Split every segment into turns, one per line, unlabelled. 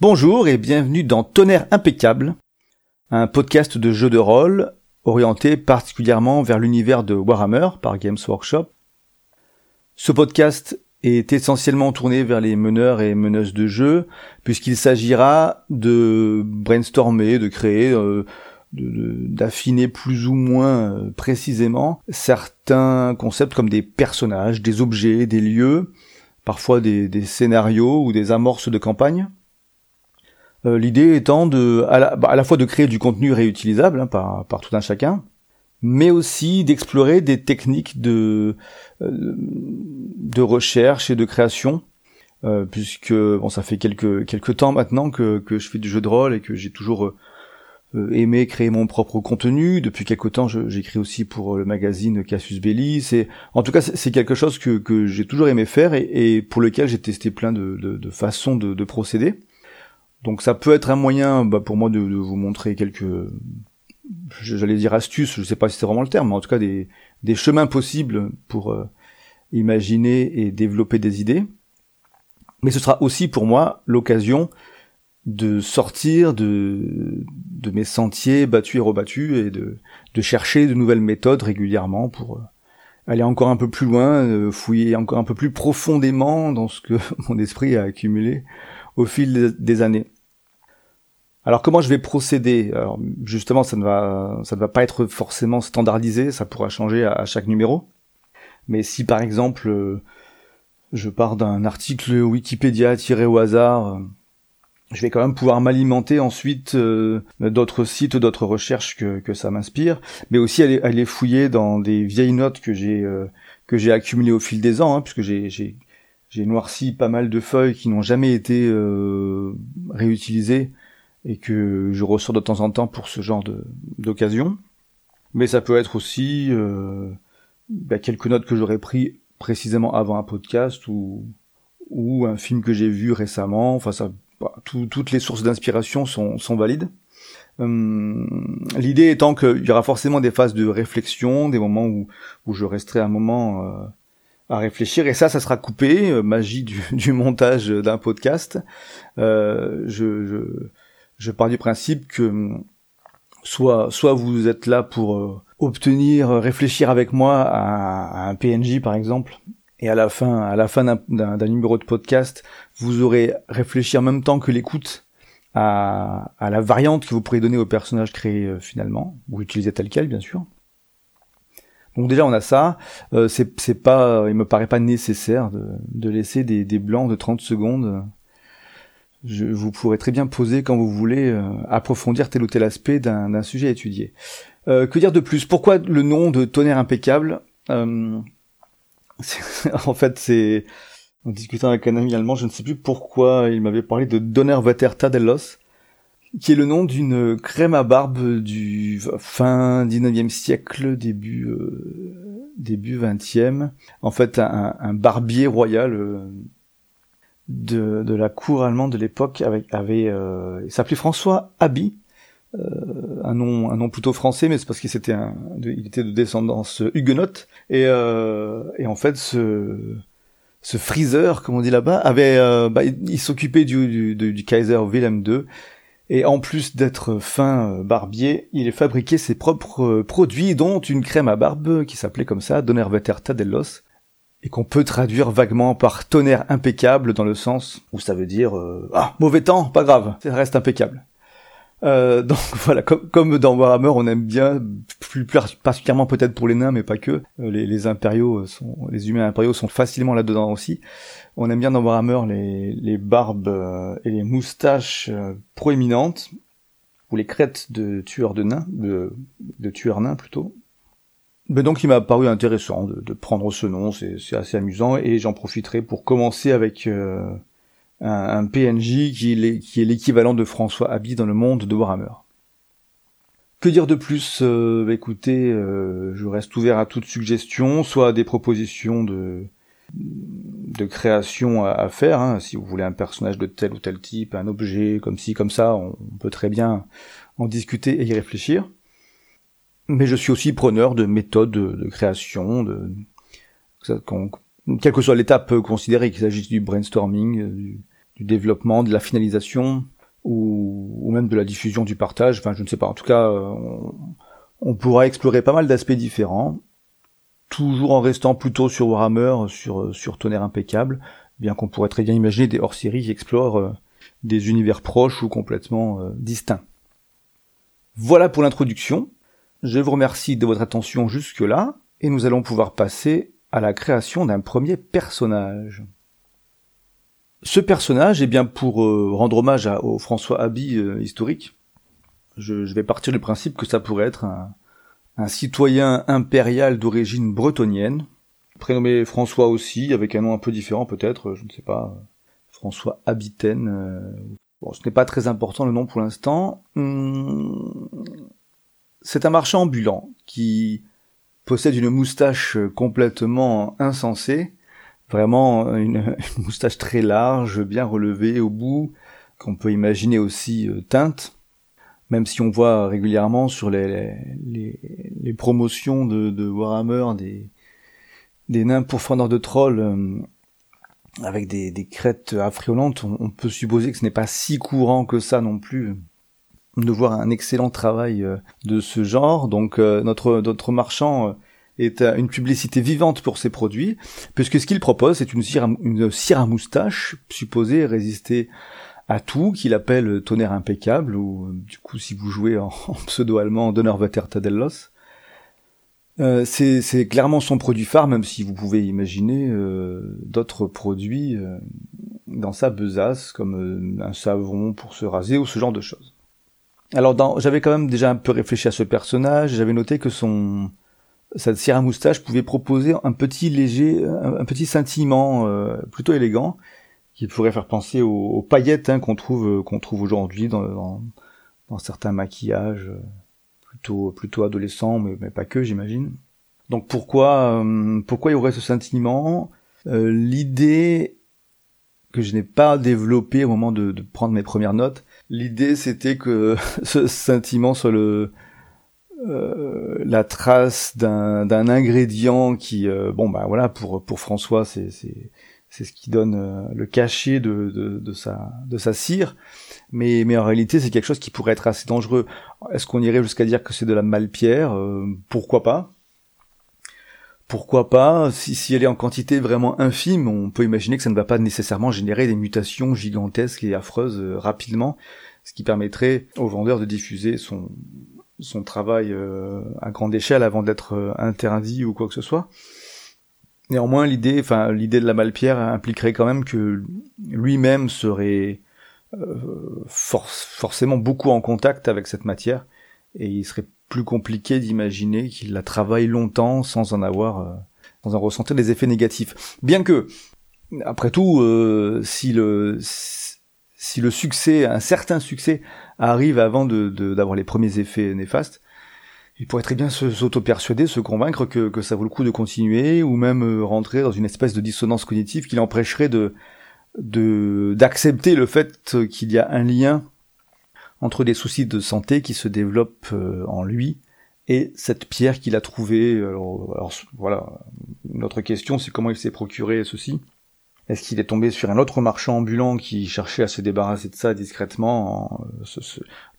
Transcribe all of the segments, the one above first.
Bonjour et bienvenue dans Tonnerre impeccable, un podcast de jeux de rôle orienté particulièrement vers l'univers de Warhammer par Games Workshop. Ce podcast est essentiellement tourné vers les meneurs et meneuses de jeux, puisqu'il s'agira de brainstormer, de créer, euh, d'affiner plus ou moins euh, précisément certains concepts comme des personnages, des objets, des lieux, parfois des scénarios ou des amorces de campagne. Euh, l'idée étant de, à la, bah, à la, fois de créer du contenu réutilisable hein, par, par tout un chacun, mais aussi d'explorer des techniques de, euh, recherche et de création, euh, puisque bon, ça fait quelques, temps maintenant que, je fais du jeu de rôle et que j'ai toujours aimé créer mon propre contenu. Depuis quelques temps, j'écris aussi pour le magazine Cassius Belli. C'est, en tout cas, c'est quelque chose que, j'ai toujours aimé faire et, pour lequel j'ai testé plein de, façons de procéder. Donc ça peut être un moyen bah, pour moi de, vous montrer quelques, j'allais dire astuces, je sais pas si c'est vraiment le terme, mais en tout cas des, des chemins possibles pour euh, imaginer et développer des idées. Mais ce sera aussi pour moi l'occasion de sortir de, de mes sentiers battus et rebattus et de, de chercher de nouvelles méthodes régulièrement pour euh, aller encore un peu plus loin, euh, fouiller encore un peu plus profondément dans ce que mon esprit a accumulé au fil des années. Alors comment je vais procéder? Alors, Justement, ça ne va pas être forcément standardisé, ça pourra changer à, chaque numéro. Mais si par exemple euh, je pars d'un article Wikipédia tiré au hasard, euh, je vais quand même pouvoir m'alimenter ensuite euh, d'autres sites, d'autres recherches que, ça m'inspire, mais aussi aller, fouiller dans des vieilles notes que j'ai que j'ai accumulées au fil des ans, hein, puisque j'ai j'ai noirci pas mal de feuilles qui n'ont jamais été euh, réutilisées et que je ressors de temps en temps pour ce genre d'occasion. Mais ça peut être aussi euh, bah, quelques notes que j'aurais pris précisément avant un podcast ou, ou un film que j'ai vu récemment. Enfin, ça, bah, toutes les sources d'inspiration sont, sont valides. Hum, l'idée étant qu'il y aura forcément des phases de réflexion, des moments où, où je resterai un moment euh, à réfléchir. Et ça ça sera coupé euh, magie du, montage d'un podcast. Euh, je, je, pars du principe que hum, soit soit vous êtes là pour euh, obtenir réfléchir avec moi à, un PNJ par exemple. Et à la fin à la fin d'un numéro de podcast vous aurez réfléchi en même temps que l'écoute à, la variante que vous pourrez donner au personnage créé finalement ou utiliser tel quel bien sûr donc déjà on a ça, euh, c'est pas, il me paraît pas nécessaire de, laisser des, blancs de 30 secondes. Je, vous pourrez très bien poser quand vous voulez euh, approfondir tel ou tel aspect d'un sujet étudié. Euh, que dire de plus? Pourquoi le nom de tonnerre impeccable? Euh, En fait c'est en discutant avec un ami allemand, je ne sais plus pourquoi il m'avait parlé de Donnerwetter Tadellos qui est le nom d'une crème à barbe du fin 19e siècle, début euh, début 20e. En fait, un, un barbier royal euh, de, de la cour allemande de l'époque avait, avait euh, il s'appelait François Abi, euh, un nom un nom plutôt français, mais c'est parce qu'il était un, il était de descendance huguenote et et en fait ce ce freezer, comme on dit là-bas, avait, bah, il, s'occupait du, du, du, Kaiser Wilhelm II et en plus d'être fin euh, barbier, il a fabriqué ses propres euh, produits, dont une crème à barbe qui s'appelait comme ça, Donnerwetter Tadellos, et qu'on peut traduire vaguement par tonnerre impeccable dans le sens où ça veut dire euh, ah mauvais temps, pas grave, ça reste impeccable. Euh, donc voilà, comme, dans Warhammer, on aime bien, plus, particulièrement peut-être pour les nains, mais pas que. Euh, les, les, impériaux sont, les humains impériaux sont facilement là-dedans aussi. On aime bien dans Warhammer les, les barbes euh, et les moustaches proéminentes, ou les crêtes de tueurs de nains, de, de tueurs nains plutôt. Mais donc il m'a paru intéressant de, de prendre ce nom, c'est assez amusant, et j'en profiterai pour commencer avec un, PNJ qui est l'équivalent de François Habi dans le monde de Warhammer. Que dire de plus euh, bah, Écoutez, euh, je reste ouvert à toute suggestion, soit des propositions de, de création à, faire. Hein. Si vous voulez un personnage de tel ou tel type, un objet comme ci, comme ça, on, peut très bien en discuter et y réfléchir. Mais je suis aussi preneur de méthodes de, création, de, quelle que soit l'étape considérée, qu'il s'agisse du brainstorming, du, du développement, de la finalisation, ou, même de la diffusion du partage. Enfin, je ne sais pas. En tout cas, on, on pourra explorer pas mal d'aspects différents, toujours en restant plutôt sur Warhammer, sur, sur tonnerre impeccable, bien qu'on pourrait très bien imaginer des hors-séries qui explorent euh, des univers proches ou complètement euh, distincts. Voilà pour l'introduction. Je vous remercie de votre attention jusque-là, et nous allons pouvoir passer à la création d'un premier personnage. Ce personnage, est bien, pour euh, rendre hommage au François Abbey historique, je, vais partir du principe que ça pourrait être un, citoyen impérial d'origine bretonnienne, prénommé François aussi, avec un nom un peu différent peut-être, je ne sais pas, François Habitaine. Euh, bon, ce n'est pas très important le nom pour l'instant. Hum, c'est un marchand ambulant qui possède une moustache complètement insensée, vraiment une, moustache très large, bien relevée au bout, qu'on peut imaginer aussi euh, teinte même si on voit régulièrement sur les, les, promotions de, de, Warhammer des, des nains pourfendeurs de trolls euh, avec des, des crêtes affriolantes, on, peut supposer que ce n'est pas si courant que ça non plus de voir un excellent travail euh, de ce genre. Donc notre, notre marchand est une publicité vivante pour ses produits, puisque ce qu'il propose, c'est une cire, une cire à moustache supposée résister à tout, qu'il appelle tonnerre impeccable, ou du coup si vous jouez en, pseudo-allemand Donnerwetter Tadellos. Euh, c'est clairement son produit phare, même si vous pouvez imaginer euh, d'autres produits euh, dans sa besace, comme un savon pour se raser ou ce genre de choses. Alors j'avais quand même déjà un peu réfléchi à ce personnage, j'avais noté que son sa cire à moustache pouvait proposer un petit léger, un petit scintillement plutôt élégant, qui pourrait faire penser aux, paillettes hein, qu'on trouve qu'on trouve aujourd'hui dans, dans, certains maquillages euh, plutôt plutôt adolescents, mais, mais pas que, j'imagine. Donc pourquoi euh, pourquoi il y aurait ce sentiment euh, L'idée que je n'ai pas développée au moment de, de prendre mes premières notes, l'idée c'était que ce sentiment soit le euh, la trace d'un ingrédient qui bon bah voilà pour François c'est c'est ce qui donne euh, le cachet de, sa, cire, mais, mais en réalité c'est quelque chose qui pourrait être assez dangereux. Est-ce qu'on irait jusqu'à dire que c'est de la malpierre? Euh, Pourquoi pas? Pourquoi pas? Si, si elle est en quantité vraiment infime, on peut imaginer que ça ne va pas nécessairement générer des mutations gigantesques et affreuses euh, rapidement, ce qui permettrait au vendeur de diffuser son, son travail à grande échelle avant d'être interdit ou quoi que ce soit. Néanmoins, l'idée, enfin, l'idée de la Malpierre impliquerait quand même que lui-même serait euh, forcément beaucoup en contact avec cette matière, et il serait plus compliqué d'imaginer qu'il la travaille longtemps sans en avoir, euh, sans en ressentir des effets négatifs. Bien que, après tout, euh, si le succès, un certain succès, arrive avant de d'avoir les premiers effets néfastes, il pourrait très bien s'auto-persuader, se convaincre que, que, ça vaut le coup de continuer, ou même euh, rentrer dans une espèce de dissonance cognitive qui l'empêcherait de d'accepter le fait qu'il y a un lien entre des soucis de santé qui se développent euh, en lui et cette pierre qu'il a trouvée. Alors, voilà, notre question c'est comment il s'est procuré ceci? Est-ce qu'il est tombé sur un autre marchand ambulant qui cherchait à se débarrasser de ça discrètement,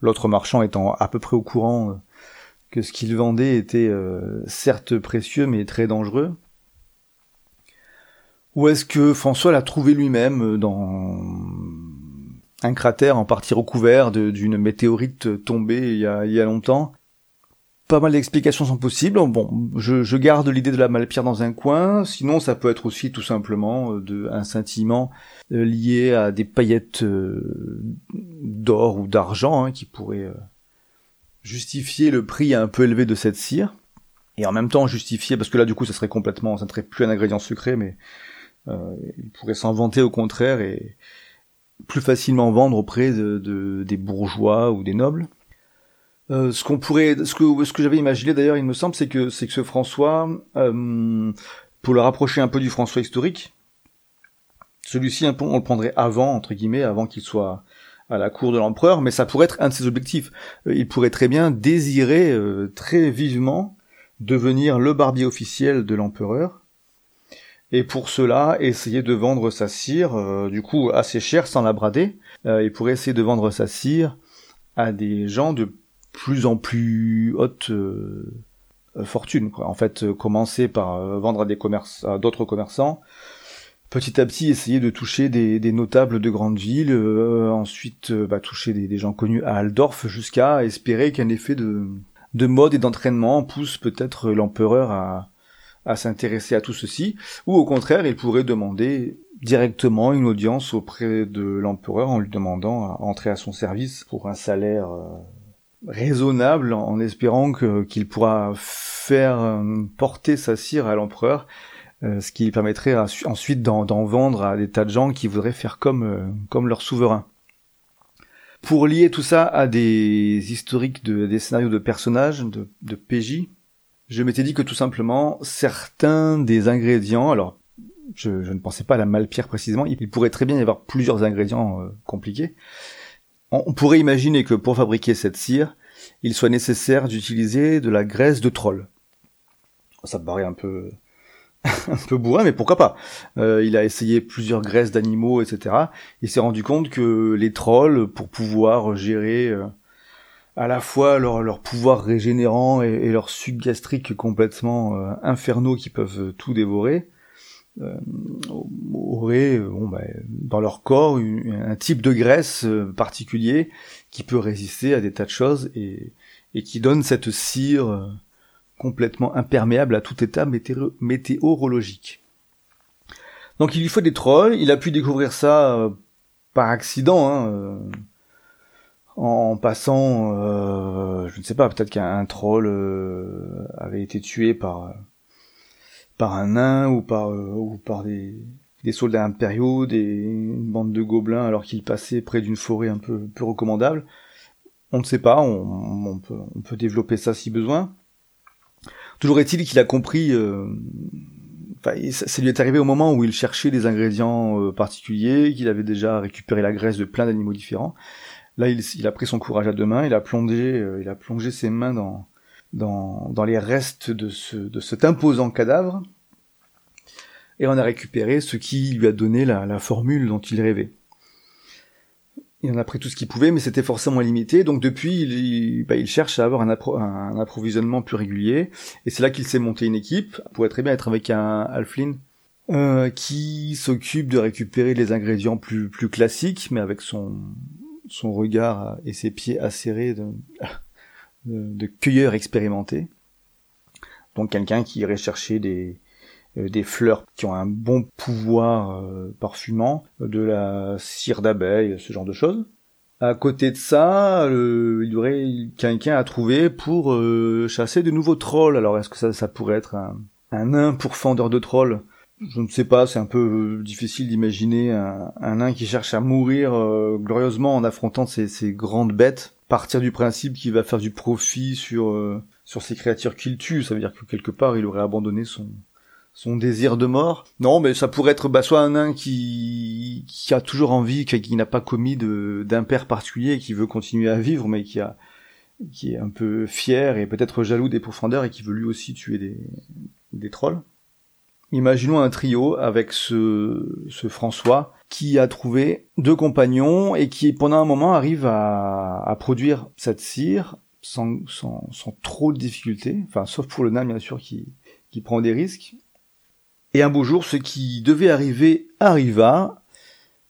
l'autre marchand étant à peu près au courant que ce qu'il vendait était euh, certes précieux mais très dangereux? Ou est-ce que François l'a trouvé lui-même euh, dans un cratère en partie recouvert d'une météorite tombée il y a longtemps? Pas mal d'explications sont possibles. Bon, je, garde l'idée de la malpierre dans un coin. Sinon, ça peut être aussi tout simplement euh, de, un scintillement lié à des paillettes d'or ou d'argent hein, qui pourraient justifier le prix un peu élevé de cette cire, et en même temps justifier, parce que là du coup ça serait complètement, ça ne serait plus un ingrédient sucré, mais euh, il pourrait s'en vanter au contraire et plus facilement vendre auprès de, des bourgeois ou des nobles. Euh, ce qu'on pourrait, ce que, j'avais imaginé d'ailleurs, il me semble, c'est que ce François, euh, pour le rapprocher un peu du François historique, celui-ci on le prendrait avant entre guillemets, avant qu'il soit à la cour de l'empereur, mais ça pourrait être un de ses objectifs. Euh, il pourrait très bien désirer très vivement devenir le barbier officiel de l'empereur, et pour cela essayer de vendre sa cire, du coup assez cher sans la brader, il pourrait essayer de vendre sa cire à des gens de plus en plus haute euh, fortune. Quoi. En fait, commencer par vendre à des commerces, à d'autres commerçants, petit à petit essayer de toucher des, notables de grandes villes, ensuite bah, toucher des, gens connus à Aldorf, jusqu'à espérer qu'un effet de, de mode et d'entraînement pousse peut-être l'empereur à, à s'intéresser à tout ceci, ou au contraire, il pourrait demander directement une audience auprès de l'empereur en lui demandant à entrer à son service pour un salaire euh, raisonnable, en espérant qu'il pourra faire euh, porter sa cire à l'empereur, euh, ce qui permettrait ensuite d'en vendre à des tas de gens qui voudraient faire comme, comme leur souverain. Pour lier tout ça à des historiques de des scénarios de personnages, de, de PJ, je m'étais dit que tout simplement, certains des ingrédients, alors je, ne pensais pas à la malpierre précisément, il pourrait très bien y avoir plusieurs ingrédients euh, compliqués. On, pourrait imaginer que pour fabriquer cette cire, il soit nécessaire d'utiliser de la graisse de troll. Ça me paraît un peu un peu bourrin, mais pourquoi pas euh, Il a essayé plusieurs graisses d'animaux, etc. Il s'est rendu compte que les trolls, pour pouvoir gérer euh, à la fois leur, leur pouvoir régénérant et, leur suc complètement euh, infernaux qui peuvent tout dévorer, euh, auraient bah, dans leur corps un type de graisse euh, particulier qui peut résister à des tas de choses et, qui donne cette cire euh, complètement imperméable à tout état météorologique. Donc il lui faut des trolls, il a pu découvrir ça par accident, hein, en passant, euh, je ne sais pas, peut-être qu'un troll euh, avait été tué par par un nain ou par euh, ou par des, des soldats impériaux, des une bande de gobelins alors qu'il passait près d'une forêt un peu peu recommandable. On ne sait pas, on, on, peut, on peut développer ça si besoin. Toujours est-il qu'il a compris. Enfin, ça lui est arrivé au moment où il cherchait des ingrédients particuliers, qu'il avait déjà récupéré la graisse de plein d'animaux différents, Là, il, a pris son courage à deux mains, il a plongé, euh, il a plongé ses mains dans, dans, dans les restes de, ce, de cet imposant cadavre, et on a récupéré ce qui lui a donné la, la formule dont il rêvait. Il en a pris tout ce qu'il pouvait, mais c'était forcément limité. Donc depuis, il, bah, il cherche à avoir un, un, approvisionnement plus régulier. Et c'est là qu'il s'est monté une équipe. Il pourrait très bien être avec un Alflin euh, qui s'occupe de récupérer les ingrédients plus, plus classiques, mais avec son, son regard et ses pieds acérés de, de, cueilleur expérimenté. Donc quelqu'un qui irait chercher des, euh, des fleurs qui ont un bon pouvoir euh, parfumant, de la cire d'abeille, ce genre de choses. À côté de ça, il y aurait quelqu'un à trouver pour euh, chasser de nouveaux trolls. Alors est-ce que ça, ça pourrait être un, un nain pourfendeur de trolls? Je ne sais pas, c'est un peu difficile d'imaginer un, nain qui cherche à mourir glorieusement en affrontant ces, grandes bêtes. Partir du principe qu'il va faire du profit sur euh, sur ces créatures qu'il tue, ça veut dire que quelque part il aurait abandonné son son désir de mort. Non, mais ça pourrait être bah, soit un nain qui qui a toujours envie, qui, n'a pas commis d'impair particulier, qui veut continuer à vivre, mais qui a qui est un peu fier et peut-être jaloux des profondeurs et qui veut lui aussi tuer des des trolls. Imaginons un trio avec ce, François qui a trouvé deux compagnons et qui pendant un moment arrive à, à produire cette cire sans, trop de difficultés, enfin sauf pour le nain bien sûr qui, qui prend des risques. Et un beau jour, ce qui devait arriver arriva.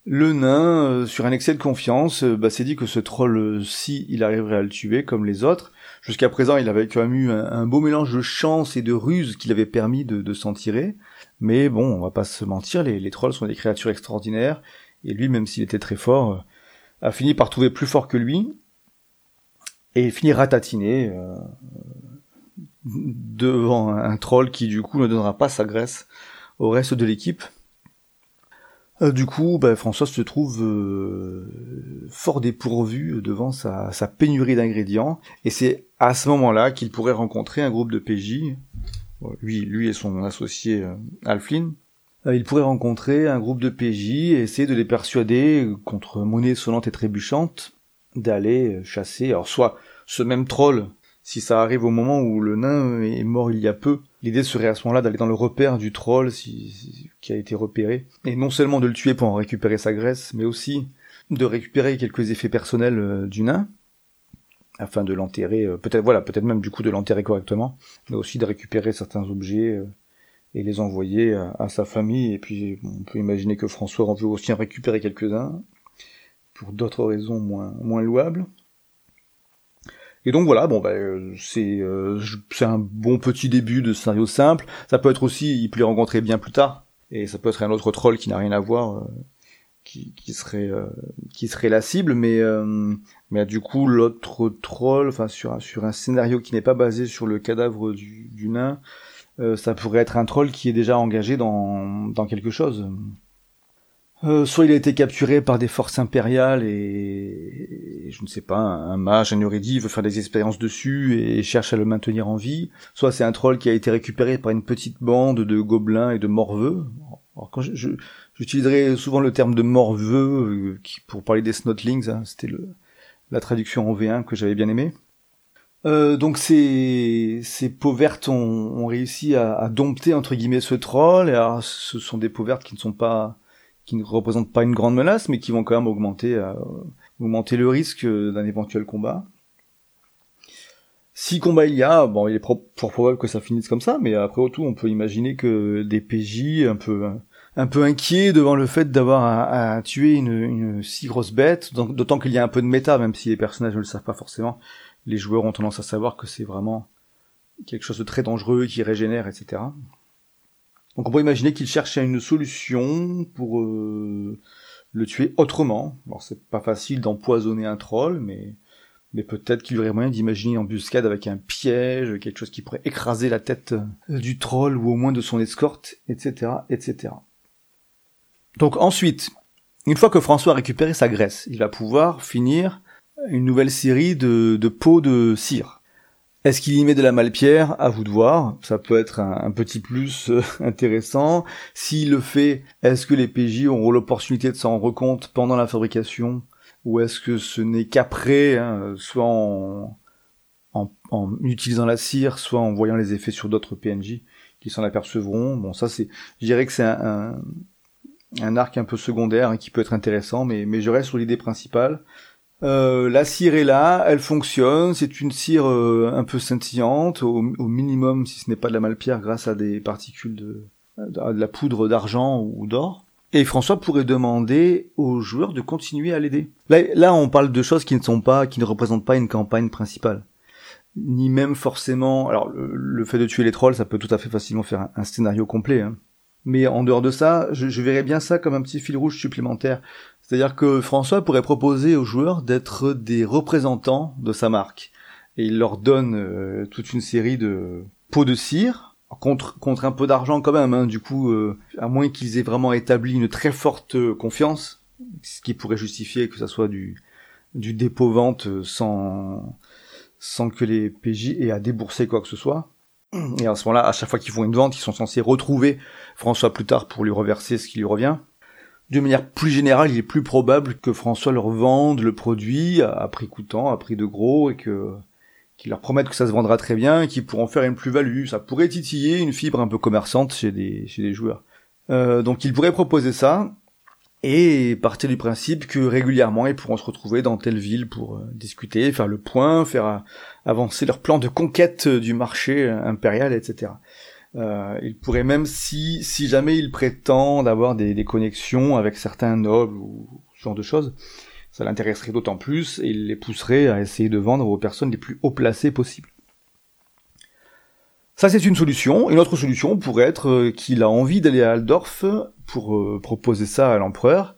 Le nain, euh, sur un excès de confiance, euh, bah, s'est dit que ce troll-ci, il arriverait à le tuer comme les autres. Jusqu'à présent, il avait quand même eu un, beau mélange de chance et de ruse qui l'avait permis de, s'en tirer. Mais bon, on va pas se mentir, les, trolls sont des créatures extraordinaires, et lui, même s'il était très fort, euh, a fini par trouver plus fort que lui, et finit ratatiné euh, devant un, troll qui du coup ne donnera pas sa graisse au reste de l'équipe. Euh, du coup, bah, François se trouve fort dépourvu devant sa, pénurie d'ingrédients, et c'est à ce moment-là qu'il pourrait rencontrer un groupe de PJ lui, lui et son associé euh, euh, il pourrait rencontrer un groupe de PJ et essayer de les persuader, contre monnaie sonnante et trébuchante, d'aller euh, chasser, alors soit ce même troll, si ça arrive au moment où le nain est mort il y a peu, L'idée serait à ce moment-là d'aller dans le repère du troll si, qui a été repéré, et non seulement de le tuer pour en récupérer sa graisse, mais aussi de récupérer quelques effets personnels euh, du nain, afin de l'enterrer, euh, peut-être voilà, peut-être même du coup de l'enterrer correctement, mais aussi de récupérer certains objets euh, et les envoyer à, sa famille. Et puis on peut imaginer que François en veut aussi en récupérer quelques-uns pour d'autres raisons moins moins louables. Et donc voilà, bon bah, c'est c'est un bon petit début de scénario simple. Ça peut être aussi, il peut les rencontrer bien plus tard, et ça peut être un autre troll qui n'a rien à voir qui, qui serait euh, qui serait la cible. Mais euh, mais du coup l'autre troll enfin sur un, sur un scénario qui n'est pas basé sur le cadavre du, du nain euh, ça pourrait être un troll qui est déjà engagé dans dans quelque chose soit il a été capturé par des forces impériales et, je ne sais pas, un mage, un Eurydi veut faire des expériences dessus et cherche à le maintenir en vie. Soit c'est un troll qui a été récupéré par une petite bande de gobelins et de morveux. Alors quand je, J'utiliserai souvent le terme de morveux euh, pour parler des snotlings. Hein, C'était la traduction en V1 que j'avais bien aimé. Euh, donc ces, ces peaux vertes ont, ont réussi à, à, dompter entre guillemets ce troll. Et alors, ce sont des peaux vertes qui ne sont pas, qui ne représentent pas une grande menace, mais qui vont quand même augmenter, euh, augmenter le risque d'un éventuel combat. Si combat il y a, bon, il est fort probable que ça finisse comme ça, mais après tout, on peut imaginer que des PJ un peu un peu inquiet devant le fait d'avoir à, tuer une, une, si grosse bête, d'autant qu'il y a un peu de méta, même si les personnages ne le savent pas forcément. Les joueurs ont tendance à savoir que c'est vraiment quelque chose de très dangereux qui régénère, etc. Donc on peut imaginer qu'il cherche une solution pour euh, le tuer autrement. Alors c'est pas facile d'empoisonner un troll, mais mais peut-être qu'il y aurait moyen d'imaginer une embuscade avec un piège, quelque chose qui pourrait écraser la tête du troll ou au moins de son escorte, etc., etc. Donc ensuite, une fois que François a récupéré sa graisse, il va pouvoir finir une nouvelle série de, de pots de cire. Est-ce qu'il y met de la malpierre? À vous de voir. Ça peut être un, petit plus euh, intéressant. S'il le fait, est-ce que les PJ auront l'opportunité de s'en rendre compte pendant la fabrication? Ou est-ce que ce n'est qu'après, hein, soit en, utilisant la cire, soit en voyant les effets sur d'autres PNJ qui s'en apercevront? Bon, ça c'est... Je dirais que c'est un, arc un peu secondaire hein, qui peut être intéressant, mais je reste sur l'idée principale. Euh, la cire est là, elle fonctionne, c'est une cire euh, un peu scintillante, au, minimum si ce n'est pas de la malpierre grâce à des particules de, de la poudre d'argent ou d'or. Et François pourrait demander aux joueurs de continuer à l'aider. Là, on parle de choses qui ne sont pas, qui ne représentent pas une campagne principale, ni même forcément. Alors, le, fait de tuer les trolls, ça peut tout à fait facilement faire un, un scénario complet. Hein. Mais en dehors de ça, je, je, verrais bien ça comme un petit fil rouge supplémentaire. C'est-à-dire que François pourrait proposer aux joueurs d'être des représentants de sa marque. Et il leur donne euh, toute une série de pots de cire, contre, contre un peu d'argent quand même, hein, du coup, euh, à moins qu'ils aient vraiment établi une très forte confiance, ce qui pourrait justifier que ça soit du, du dépôt-vente sans, sans que les PJ aient à débourser quoi que ce soit. Et à ce moment-là, à chaque fois qu'ils font une vente, ils sont censés retrouver François plus tard pour lui reverser ce qui lui revient. De manière plus générale, il est plus probable que François leur vende le produit à prix coûtant, à prix de gros, et que qu'il leur promette que ça se vendra très bien, qu'ils pourront faire une plus-value. Ça pourrait titiller une fibre un peu commerçante chez des, chez des joueurs. Euh, donc il pourrait proposer ça, et partir du principe que régulièrement ils pourront se retrouver dans telle ville pour euh, discuter, faire le point, faire euh, avancer leur plan de conquête du marché impérial, etc. Euh, ils pourraient même, si, si jamais ils prétendent avoir des, des connexions avec certains nobles ou ce genre de choses, ça l'intéresserait d'autant plus et il les pousserait à essayer de vendre aux personnes les plus haut placées possibles. Ça, c'est une solution. Une autre solution pourrait être euh, qu'il a envie d'aller à Aldorf pour euh, proposer ça à l'empereur.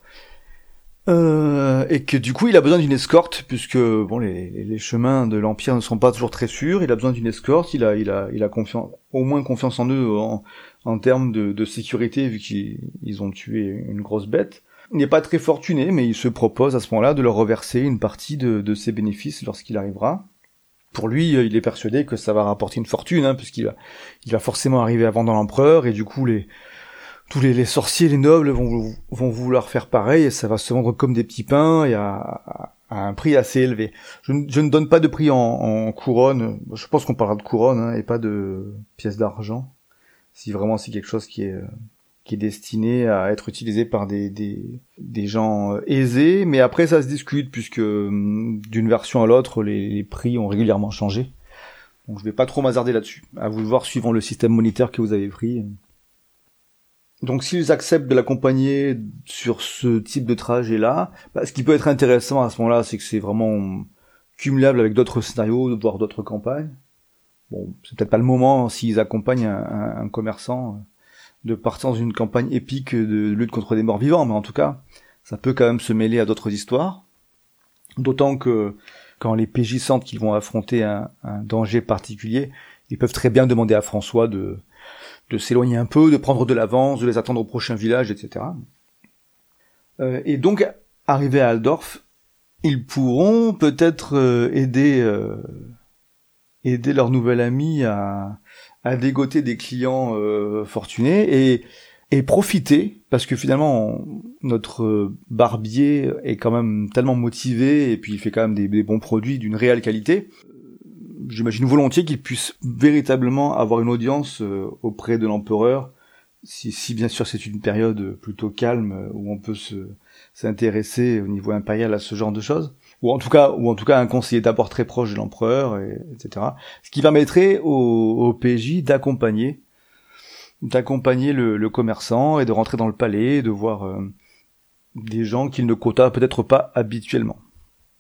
Euh, et que du coup il a besoin d'une escorte puisque bon les, chemins de l'empire ne sont pas toujours très sûrs. Il a besoin d'une escorte. Il a il a il a confiance au moins confiance en eux en, en termes de, de sécurité vu qu'ils ont tué une grosse bête. Il n'est pas très fortuné mais il se propose à ce moment-là de leur reverser une partie de, de ses bénéfices lorsqu'il arrivera. Pour lui, il est persuadé que ça va rapporter une fortune, hein, puisqu'il va, il va forcément arriver avant dans l'empereur, et du coup, les, tous les, les, sorciers, les nobles vont, vont vouloir faire pareil, et ça va se vendre comme des petits pains, et à, à, un prix assez élevé. Je, je, ne donne pas de prix en, en couronne, je pense qu'on parlera de couronne, hein, et pas de pièces d'argent. si vraiment c'est quelque chose qui est qui est destiné à être utilisé par des, des, des gens aisés, mais après ça se discute puisque hum, d'une version à l'autre les, les, prix ont régulièrement changé. Donc je vais pas trop m'hazarder là-dessus. À vous de voir suivant le système moniteur que vous avez pris. Donc s'ils acceptent de l'accompagner sur ce type de trajet-là, bah, ce qui peut être intéressant à ce moment-là, c'est que c'est vraiment cumulable avec d'autres scénarios, voire d'autres campagnes. Bon, c'est peut-être pas le moment s'ils accompagnent un, commerçant euh, de partir dans une campagne épique de lutte contre des morts vivants, mais en tout cas, ça peut quand même se mêler à d'autres histoires. D'autant que quand les PJ sentent qu'ils vont affronter un, un, danger particulier, ils peuvent très bien demander à François de, de s'éloigner un peu, de prendre de l'avance, de les attendre au prochain village, etc. Euh, et donc, arrivés à Aldorf, ils pourront peut-être euh, aider euh, aider leur nouvel ami à, à dégoter des clients euh, fortunés et et profiter parce que finalement notre barbier est quand même tellement motivé et puis il fait quand même des, des bons produits d'une réelle qualité j'imagine volontiers qu'il puisse véritablement avoir une audience euh, auprès de l'empereur, si, bien sûr c'est une période plutôt calme euh, où on peut se s'intéresser au niveau impérial à ce genre de choses, ou en tout cas, ou en tout cas un conseiller d'abord très proche de l'empereur, etc. Ce qui permettrait au, au PJ d'accompagner, d'accompagner le, le, commerçant et de rentrer dans le palais, de voir euh, des gens qu'il ne quota peut-être pas habituellement.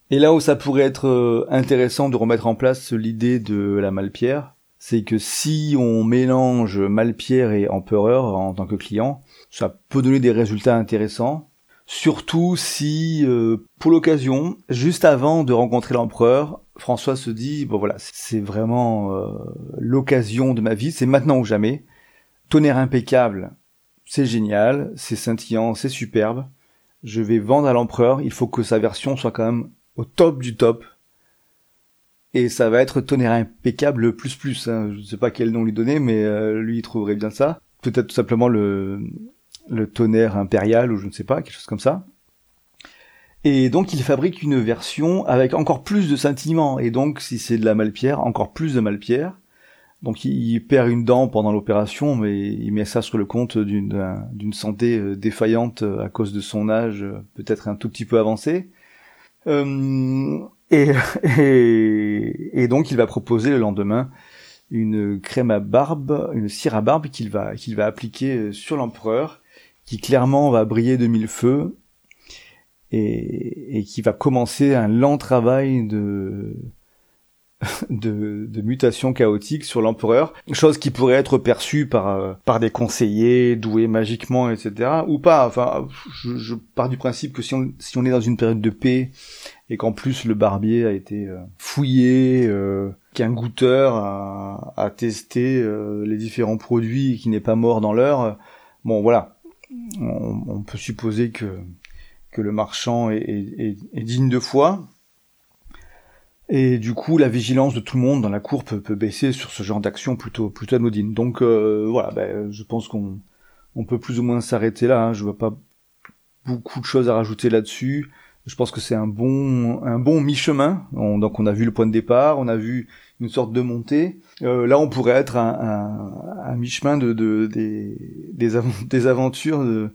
Et là où ça pourrait être euh, intéressant de remettre en place l'idée de la Malpierre, c'est que si on mélange Malpierre et Empereur en tant que client, ça peut donner des résultats intéressants. Surtout si, euh, pour l'occasion, juste avant de rencontrer l'empereur, François se dit bon voilà, c'est vraiment euh, l'occasion de ma vie, c'est maintenant ou jamais. Tonnerre impeccable, c'est génial, c'est scintillant, c'est superbe. Je vais vendre à l'empereur, il faut que sa version soit quand même au top du top. Et ça va être tonnerre impeccable plus plus. Hein. Je ne sais pas quel nom lui donner, mais euh, lui il trouverait bien ça. Peut-être tout simplement le, le tonnerre impérial ou je ne sais pas, quelque chose comme ça. Et donc il fabrique une version avec encore plus de scintillement. Et donc si c'est de la malpierre, encore plus de malpierre. Donc il, perd une dent pendant l'opération, mais il met ça sur le compte d'une santé euh, défaillante à cause de son âge, euh, peut-être un tout petit peu avancé. Euh, et, donc il va proposer le lendemain une crème à barbe, une cire à barbe qu'il va appliquer sur l'empereur, qui clairement va briller de mille feux et qui va commencer un lent travail de de, de mutation chaotique sur l'empereur, chose qui pourrait être perçue par euh, par des conseillers doués magiquement, etc. ou pas. Enfin, je, je, pars du principe que si on si on est dans une période de paix et qu'en plus le barbier a été euh, fouillé, euh, qu'un goûteur a, a testé euh, les différents produits et qui n'est pas mort dans l'heure, bon voilà, on, on, peut supposer que que le marchand est, est, est digne de foi. Et du coup, la vigilance de tout le monde dans la cour peut, baisser sur ce genre d'action plutôt plutôt anodine. Donc euh, voilà, ben, je pense qu'on on peut plus ou moins s'arrêter là. Hein. Je vois pas beaucoup de choses à rajouter là-dessus. Je pense que c'est un bon un bon mi-chemin. donc on a vu le point de départ, on a vu une sorte de montée. Euh, là, on pourrait être un, un, mi-chemin de, de, des, des, des aventures de,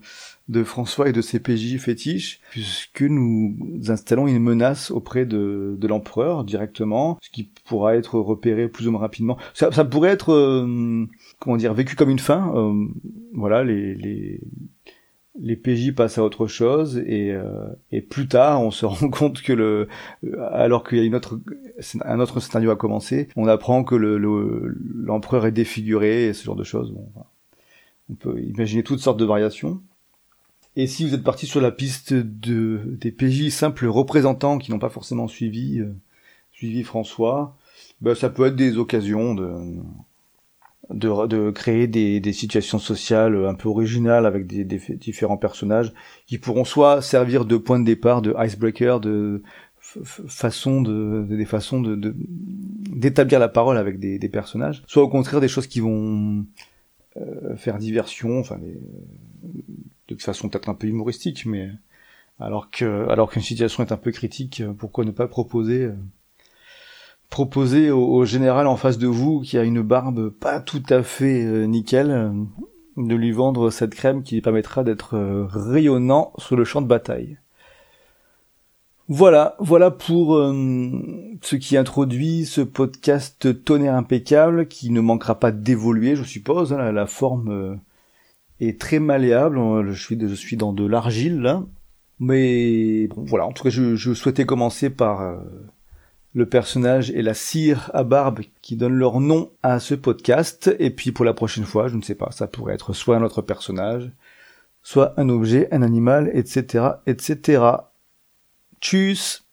de François et de ses PJ fétiches, puisque nous installons une menace auprès de, de l'empereur directement, ce qui pourra être repéré plus ou moins rapidement. Ça, ça pourrait être, euh, comment dire, vécu comme une fin. Euh, voilà, les, les, les PJ passent à autre chose et, euh, et plus tard on se rend compte que le alors qu'il y a une autre un autre scénario à commencer on apprend que le l'empereur est défiguré et ce genre de choses bon, on peut imaginer toutes sortes de variations et si vous êtes parti sur la piste de, des PJ simples représentants qui n'ont pas forcément suivi, euh, suivi François, ben ça peut être des occasions de, de, créer des, des, situations sociales un peu originales avec des, différents personnages qui pourront soit servir de point de départ, de icebreaker, de façon de, des façons de d'établir la parole avec des, personnages, soit au contraire des choses qui vont euh, faire diversion, enfin de façon peut-être un peu humoristique, mais alors que alors qu'une situation est un peu critique, pourquoi ne pas proposer proposer au, général en face de vous qui a une barbe pas tout à fait euh, nickel euh, de lui vendre cette crème qui permettra d'être euh, rayonnant sur le champ de bataille. Voilà, voilà pour ce qui introduit ce podcast tonnerre impeccable qui ne manquera pas d'évoluer, je suppose. Hein, la, forme est très malléable. Je suis, je suis dans de l'argile mais bon, voilà. En tout cas, je, je souhaitais commencer par le personnage et la cire à barbe qui donnent leur nom à ce podcast. Et puis pour la prochaine fois, je ne sais pas, ça pourrait être soit un autre personnage, soit un objet, un animal, etc., etc. Tchuss